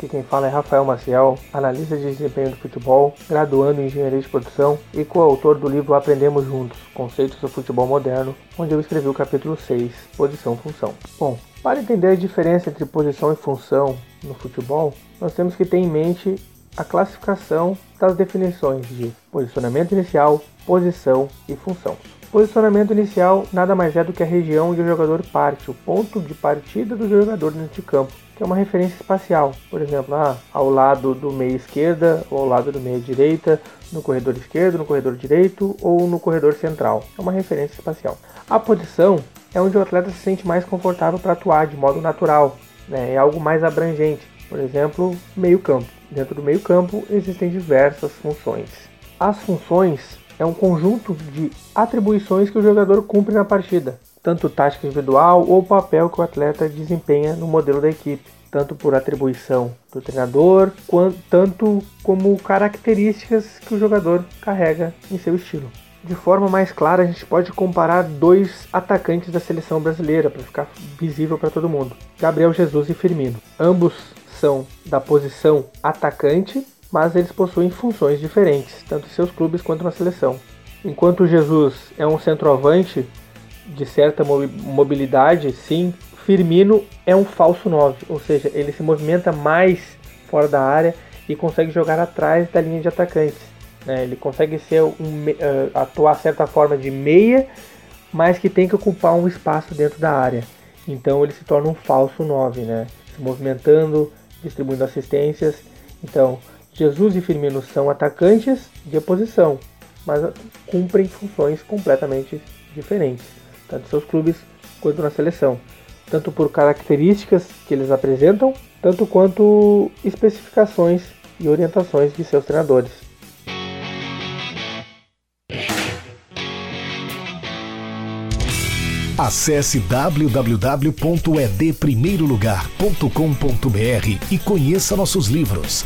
aqui quem fala é Rafael Maciel, analista de desempenho do futebol, graduando em engenharia de produção e coautor do livro Aprendemos Juntos: Conceitos do Futebol Moderno, onde eu escrevi o capítulo 6, Posição-Função. Bom, para entender a diferença entre posição e função no futebol, nós temos que ter em mente a classificação das definições de posicionamento inicial, posição e função. Posicionamento inicial nada mais é do que a região onde o jogador parte, o ponto de partida do jogador de campo, que é uma referência espacial. Por exemplo, ah, ao lado do meio esquerda ou ao lado do meio direita, no corredor esquerdo, no corredor direito ou no corredor central. É uma referência espacial. A posição é onde o atleta se sente mais confortável para atuar de modo natural, né? é algo mais abrangente. Por exemplo, meio-campo. Dentro do meio-campo existem diversas funções. As funções é um conjunto de atribuições que o jogador cumpre na partida, tanto tática individual ou papel que o atleta desempenha no modelo da equipe, tanto por atribuição do treinador, quanto, tanto como características que o jogador carrega em seu estilo. De forma mais clara, a gente pode comparar dois atacantes da seleção brasileira para ficar visível para todo mundo: Gabriel Jesus e Firmino. Ambos são da posição atacante, mas eles possuem funções diferentes, tanto em seus clubes quanto na seleção. Enquanto Jesus é um centroavante de certa mobilidade, sim, Firmino é um falso 9, ou seja, ele se movimenta mais fora da área e consegue jogar atrás da linha de atacantes. Né? Ele consegue ser um, uh, atuar certa forma de meia, mas que tem que ocupar um espaço dentro da área. Então ele se torna um falso 9, né? se movimentando, distribuindo assistências. Então, Jesus e Firmino são atacantes de oposição, mas cumprem funções completamente diferentes, tanto em seus clubes quanto na seleção, tanto por características que eles apresentam, tanto quanto especificações e orientações de seus treinadores. Acesse www.edprimeirolugar.com.br e conheça nossos livros